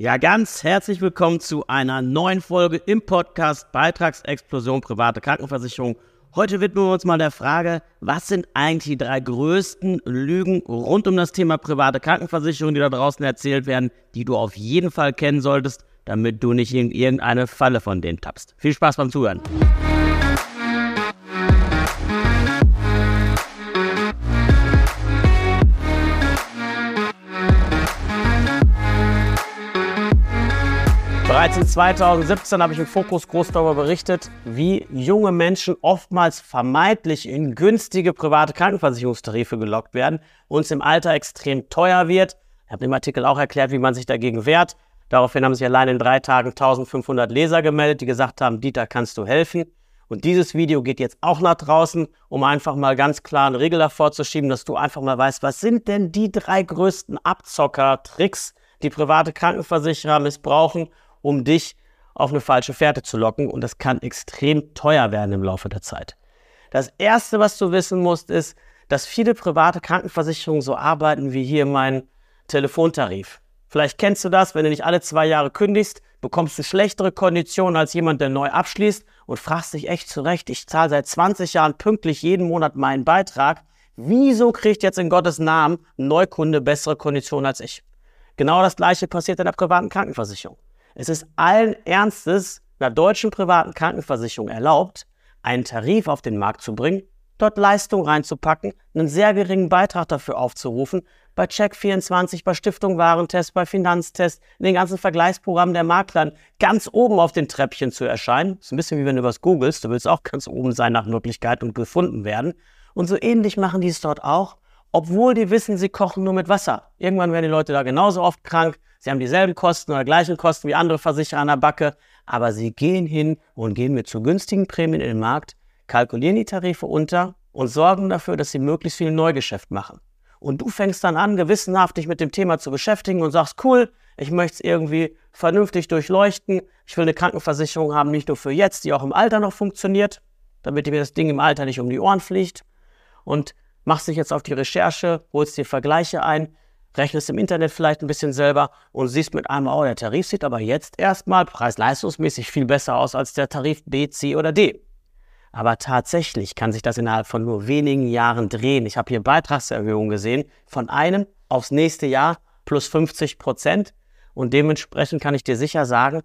Ja, ganz herzlich willkommen zu einer neuen Folge im Podcast Beitragsexplosion private Krankenversicherung. Heute widmen wir uns mal der Frage, was sind eigentlich die drei größten Lügen rund um das Thema private Krankenversicherung, die da draußen erzählt werden, die du auf jeden Fall kennen solltest, damit du nicht in irgendeine Falle von denen tappst. Viel Spaß beim Zuhören. Bereits in 2017 habe ich im Fokus groß darüber berichtet, wie junge Menschen oftmals vermeintlich in günstige private Krankenversicherungstarife gelockt werden und es im Alter extrem teuer wird. Ich habe im Artikel auch erklärt, wie man sich dagegen wehrt. Daraufhin haben sich allein in drei Tagen 1500 Leser gemeldet, die gesagt haben, Dieter, kannst du helfen? Und dieses Video geht jetzt auch nach draußen, um einfach mal ganz klar einen Regel davor zu schieben, dass du einfach mal weißt, was sind denn die drei größten Abzocker-Tricks, die private Krankenversicherer missbrauchen, um dich auf eine falsche Fährte zu locken und das kann extrem teuer werden im Laufe der Zeit. Das Erste, was du wissen musst, ist, dass viele private Krankenversicherungen so arbeiten wie hier mein Telefontarif. Vielleicht kennst du das, wenn du nicht alle zwei Jahre kündigst, bekommst du schlechtere Konditionen als jemand, der neu abschließt und fragst dich echt zurecht, ich zahle seit 20 Jahren pünktlich jeden Monat meinen Beitrag. Wieso kriegt jetzt in Gottes Namen ein Neukunde bessere Konditionen als ich? Genau das gleiche passiert in der privaten Krankenversicherung. Es ist allen Ernstes einer deutschen privaten Krankenversicherung erlaubt, einen Tarif auf den Markt zu bringen, dort Leistung reinzupacken, einen sehr geringen Beitrag dafür aufzurufen, bei Check24, bei Stiftung Warentest, bei Finanztest, in den ganzen Vergleichsprogrammen der Maklern ganz oben auf den Treppchen zu erscheinen. Das ist ein bisschen wie wenn du was googelst, du willst auch ganz oben sein nach Möglichkeit und gefunden werden. Und so ähnlich machen die es dort auch, obwohl die wissen, sie kochen nur mit Wasser. Irgendwann werden die Leute da genauso oft krank, Sie haben dieselben Kosten oder gleichen Kosten wie andere Versicherer an der Backe, aber sie gehen hin und gehen mit zu günstigen Prämien in den Markt, kalkulieren die Tarife unter und sorgen dafür, dass sie möglichst viel Neugeschäft machen. Und du fängst dann an, gewissenhaft dich mit dem Thema zu beschäftigen und sagst, cool, ich möchte es irgendwie vernünftig durchleuchten. Ich will eine Krankenversicherung haben, nicht nur für jetzt, die auch im Alter noch funktioniert, damit dir das Ding im Alter nicht um die Ohren fliegt. Und machst dich jetzt auf die Recherche, holst dir Vergleiche ein, rechnest im Internet vielleicht ein bisschen selber und siehst mit einem, oh, der Tarif sieht aber jetzt erstmal preis-leistungsmäßig viel besser aus als der Tarif B, C oder D. Aber tatsächlich kann sich das innerhalb von nur wenigen Jahren drehen. Ich habe hier Beitragserhöhungen gesehen von einem aufs nächste Jahr plus 50 Prozent. Und dementsprechend kann ich dir sicher sagen,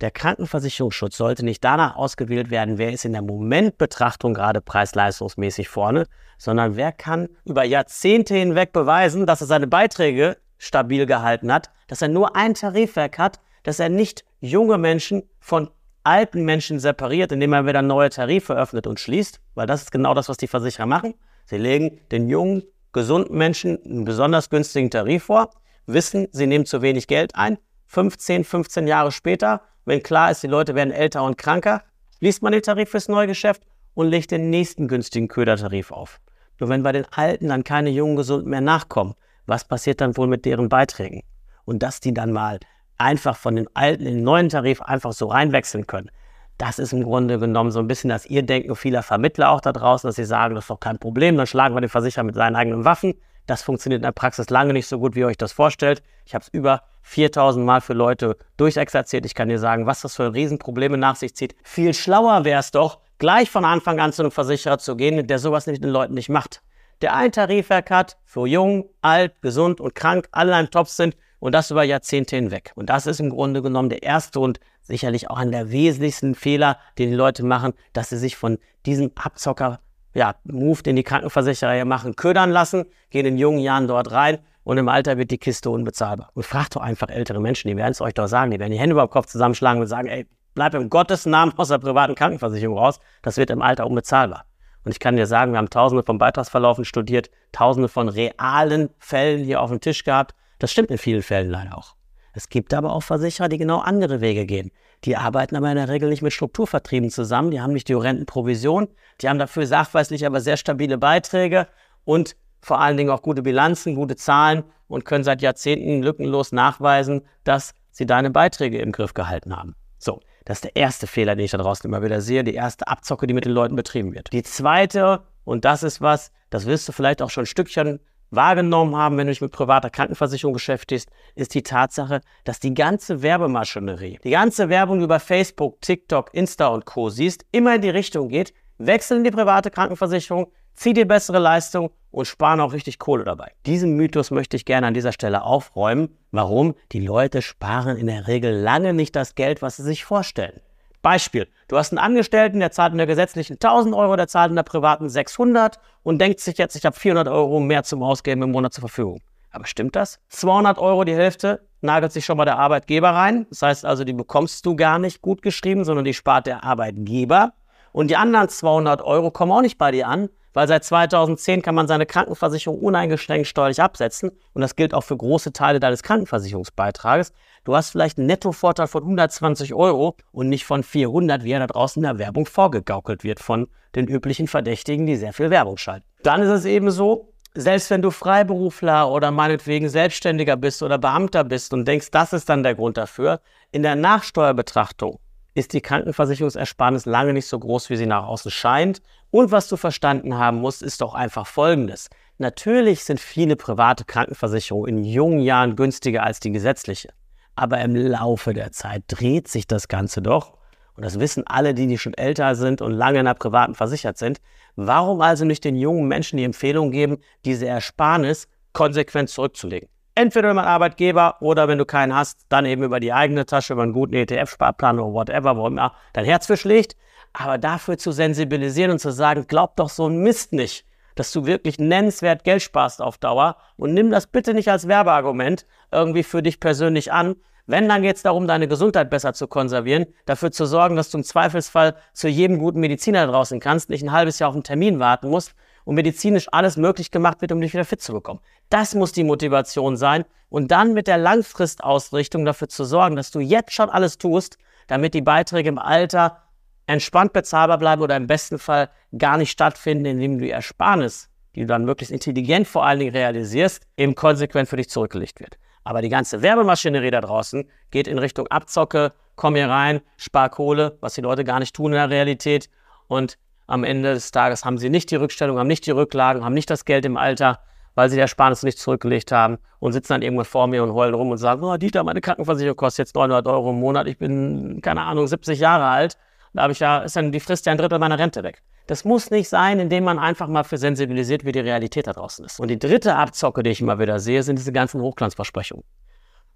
der Krankenversicherungsschutz sollte nicht danach ausgewählt werden, wer ist in der Momentbetrachtung gerade preis-leistungsmäßig vorne, sondern wer kann über Jahrzehnte hinweg beweisen, dass er seine Beiträge stabil gehalten hat, dass er nur ein Tarifwerk hat, dass er nicht junge Menschen von alten Menschen separiert, indem er wieder neue Tarife öffnet und schließt, weil das ist genau das, was die Versicherer machen. Sie legen den jungen, gesunden Menschen einen besonders günstigen Tarif vor, wissen, sie nehmen zu wenig Geld ein. 15, 15 Jahre später wenn klar ist, die Leute werden älter und kranker, liest man den Tarif fürs Neugeschäft und legt den nächsten günstigen Ködertarif auf. Nur wenn bei den Alten dann keine jungen Gesunden mehr nachkommen, was passiert dann wohl mit deren Beiträgen? Und dass die dann mal einfach von den alten in den neuen Tarif einfach so reinwechseln können. Das ist im Grunde genommen so ein bisschen das Irrdenken vieler Vermittler auch da draußen, dass sie sagen, das ist doch kein Problem, dann schlagen wir den Versicherer mit seinen eigenen Waffen. Das funktioniert in der Praxis lange nicht so gut, wie ihr euch das vorstellt. Ich habe es über 4000 Mal für Leute durchexerziert. Ich kann dir sagen, was das für Riesenprobleme nach sich zieht. Viel schlauer wäre es doch, gleich von Anfang an zu einem Versicherer zu gehen, der sowas nicht den Leuten nicht macht. Der ein Tarifwerk hat für jung, alt, gesund und krank, alle in Topf sind und das über Jahrzehnte hinweg. Und das ist im Grunde genommen der erste und sicherlich auch einer der wesentlichsten Fehler, den die Leute machen, dass sie sich von diesem Abzocker ja, Move, den die Krankenversicherer hier machen, ködern lassen, gehen in jungen Jahren dort rein und im Alter wird die Kiste unbezahlbar. Und fragt doch einfach ältere Menschen, die werden es euch doch sagen, die werden die Hände über den Kopf zusammenschlagen und sagen, ey, bleib im Gottes Namen aus der privaten Krankenversicherung raus, das wird im Alter unbezahlbar. Und ich kann dir sagen, wir haben tausende von Beitragsverlaufen studiert, tausende von realen Fällen hier auf dem Tisch gehabt. Das stimmt in vielen Fällen leider auch. Es gibt aber auch Versicherer, die genau andere Wege gehen. Die arbeiten aber in der Regel nicht mit Strukturvertrieben zusammen, die haben nicht die horrenden Provisionen, die haben dafür sachweislich aber sehr stabile Beiträge und vor allen Dingen auch gute Bilanzen, gute Zahlen und können seit Jahrzehnten lückenlos nachweisen, dass sie deine Beiträge im Griff gehalten haben. So, das ist der erste Fehler, den ich da draußen immer wieder sehe, die erste Abzocke, die mit den Leuten betrieben wird. Die zweite, und das ist was, das wirst du vielleicht auch schon ein Stückchen wahrgenommen haben, wenn du dich mit privater Krankenversicherung beschäftigst, ist die Tatsache, dass die ganze Werbemaschinerie, die ganze Werbung über Facebook, TikTok, Insta und Co. siehst, immer in die Richtung geht, wechseln die private Krankenversicherung, zieh dir bessere Leistung und sparen auch richtig Kohle dabei. Diesen Mythos möchte ich gerne an dieser Stelle aufräumen. Warum? Die Leute sparen in der Regel lange nicht das Geld, was sie sich vorstellen. Beispiel, du hast einen Angestellten, der zahlt in der gesetzlichen 1000 Euro, der zahlt in der privaten 600 und denkt sich jetzt, ich habe 400 Euro mehr zum Ausgeben im Monat zur Verfügung. Aber stimmt das? 200 Euro die Hälfte nagelt sich schon mal der Arbeitgeber rein. Das heißt also, die bekommst du gar nicht gut geschrieben, sondern die spart der Arbeitgeber. Und die anderen 200 Euro kommen auch nicht bei dir an, weil seit 2010 kann man seine Krankenversicherung uneingeschränkt steuerlich absetzen und das gilt auch für große Teile deines Krankenversicherungsbeitrages. Du hast vielleicht einen Nettovorteil von 120 Euro und nicht von 400, wie er da draußen in der Werbung vorgegaukelt wird von den üblichen Verdächtigen, die sehr viel Werbung schalten. Dann ist es eben so, selbst wenn du Freiberufler oder meinetwegen Selbstständiger bist oder Beamter bist und denkst, das ist dann der Grund dafür, in der Nachsteuerbetrachtung ist die Krankenversicherungsersparnis lange nicht so groß, wie sie nach außen scheint. Und was du verstanden haben musst, ist doch einfach Folgendes. Natürlich sind viele private Krankenversicherungen in jungen Jahren günstiger als die gesetzliche. Aber im Laufe der Zeit dreht sich das Ganze doch. Und das wissen alle, die, schon älter sind und lange in der privaten versichert sind. Warum also nicht den jungen Menschen die Empfehlung geben, diese Ersparnis konsequent zurückzulegen? Entweder über einen Arbeitgeber oder wenn du keinen hast, dann eben über die eigene Tasche, über einen guten ETF-Sparplan oder whatever, wo immer dein Herz für schlägt. Aber dafür zu sensibilisieren und zu sagen, glaub doch so ein Mist nicht, dass du wirklich nennenswert Geld sparst auf Dauer und nimm das bitte nicht als Werbeargument irgendwie für dich persönlich an. Wenn, dann geht es darum, deine Gesundheit besser zu konservieren, dafür zu sorgen, dass du im Zweifelsfall zu jedem guten Mediziner draußen kannst, nicht ein halbes Jahr auf einen Termin warten musst, und medizinisch alles möglich gemacht wird, um dich wieder fit zu bekommen. Das muss die Motivation sein und dann mit der Langfristausrichtung dafür zu sorgen, dass du jetzt schon alles tust, damit die Beiträge im Alter entspannt bezahlbar bleiben oder im besten Fall gar nicht stattfinden, indem du die Ersparnis, die du dann möglichst intelligent vor allen Dingen realisierst, eben konsequent für dich zurückgelegt wird. Aber die ganze Werbemaschinerie da draußen geht in Richtung Abzocke, komm hier rein, spar Kohle, was die Leute gar nicht tun in der Realität. Und am Ende des Tages haben sie nicht die Rückstellung, haben nicht die Rücklagen, haben nicht das Geld im Alter, weil sie die Ersparnis nicht zurückgelegt haben und sitzen dann irgendwann vor mir und heulen rum und sagen, oh Dieter, meine Krankenversicherung kostet jetzt 900 Euro im Monat, ich bin, keine Ahnung, 70 Jahre alt. Da habe ich ja, ist dann die Frist ja ein Drittel meiner Rente weg. Das muss nicht sein, indem man einfach mal für sensibilisiert, wie die Realität da draußen ist. Und die dritte Abzocke, die ich immer wieder sehe, sind diese ganzen Hochglanzversprechungen.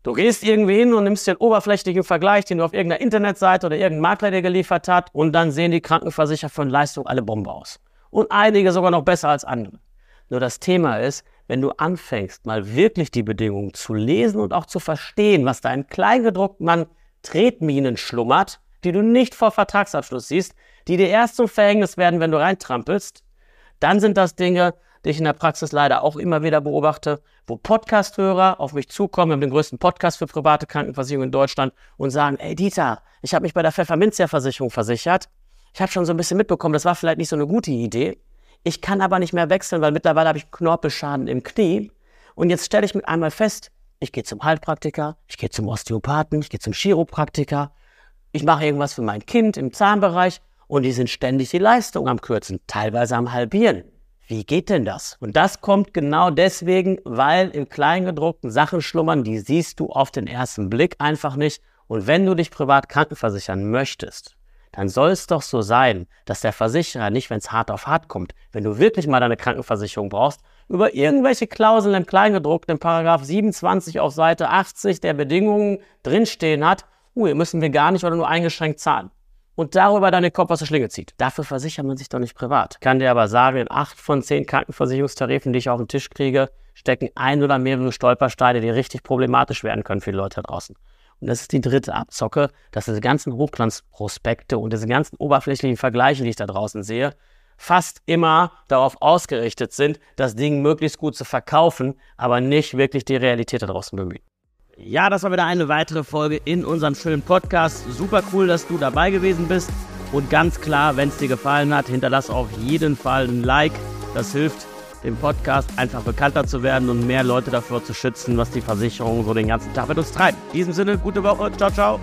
Du gehst irgendwie hin und nimmst den oberflächlichen Vergleich, den du auf irgendeiner Internetseite oder irgendein Makler dir geliefert hat, und dann sehen die Krankenversicherer von Leistung alle Bombe aus. Und einige sogar noch besser als andere. Nur das Thema ist, wenn du anfängst, mal wirklich die Bedingungen zu lesen und auch zu verstehen, was da in kleingedruckten Mann Tretminen schlummert, die du nicht vor Vertragsabschluss siehst, die dir erst zum Verhängnis werden, wenn du reintrampelst, dann sind das Dinge, die ich in der Praxis leider auch immer wieder beobachte, wo Podcast-Hörer auf mich zukommen, wir haben den größten Podcast für private Krankenversicherung in Deutschland und sagen, ey Dieter, ich habe mich bei der Pfefferminzia-Versicherung versichert. Ich habe schon so ein bisschen mitbekommen, das war vielleicht nicht so eine gute Idee. Ich kann aber nicht mehr wechseln, weil mittlerweile habe ich Knorpelschaden im Knie. Und jetzt stelle ich mit einmal fest, ich gehe zum Heilpraktiker, ich gehe zum Osteopathen, ich gehe zum Chiropraktiker, ich mache irgendwas für mein Kind im Zahnbereich und die sind ständig die Leistung am Kürzen, teilweise am Halbieren. Wie geht denn das? Und das kommt genau deswegen, weil im Kleingedruckten Sachen schlummern, die siehst du auf den ersten Blick einfach nicht. Und wenn du dich privat krankenversichern möchtest, dann soll es doch so sein, dass der Versicherer nicht, wenn es hart auf hart kommt, wenn du wirklich mal deine Krankenversicherung brauchst, über irgendwelche Klauseln im Kleingedruckten, Paragraph 27 auf Seite 80 der Bedingungen drinstehen hat, uh, hier müssen wir gar nicht oder nur eingeschränkt zahlen und darüber deine Kopf aus der Schlinge zieht. Dafür versichert man sich doch nicht privat. Kann dir aber sagen, in acht von zehn Krankenversicherungstarifen, die ich auf den Tisch kriege, stecken ein oder mehrere Stolpersteine, die richtig problematisch werden können für die Leute da draußen. Und das ist die dritte Abzocke, dass diese ganzen Hochglanzprospekte und diese ganzen oberflächlichen Vergleiche, die ich da draußen sehe, fast immer darauf ausgerichtet sind, das Ding möglichst gut zu verkaufen, aber nicht wirklich die Realität da draußen bemühen. Ja, das war wieder eine weitere Folge in unserem schönen Podcast. Super cool, dass du dabei gewesen bist. Und ganz klar, wenn es dir gefallen hat, hinterlass auf jeden Fall ein Like. Das hilft dem Podcast einfach bekannter zu werden und mehr Leute davor zu schützen, was die Versicherung so den ganzen Tag mit uns treibt. In diesem Sinne, gute Woche. Ciao, ciao.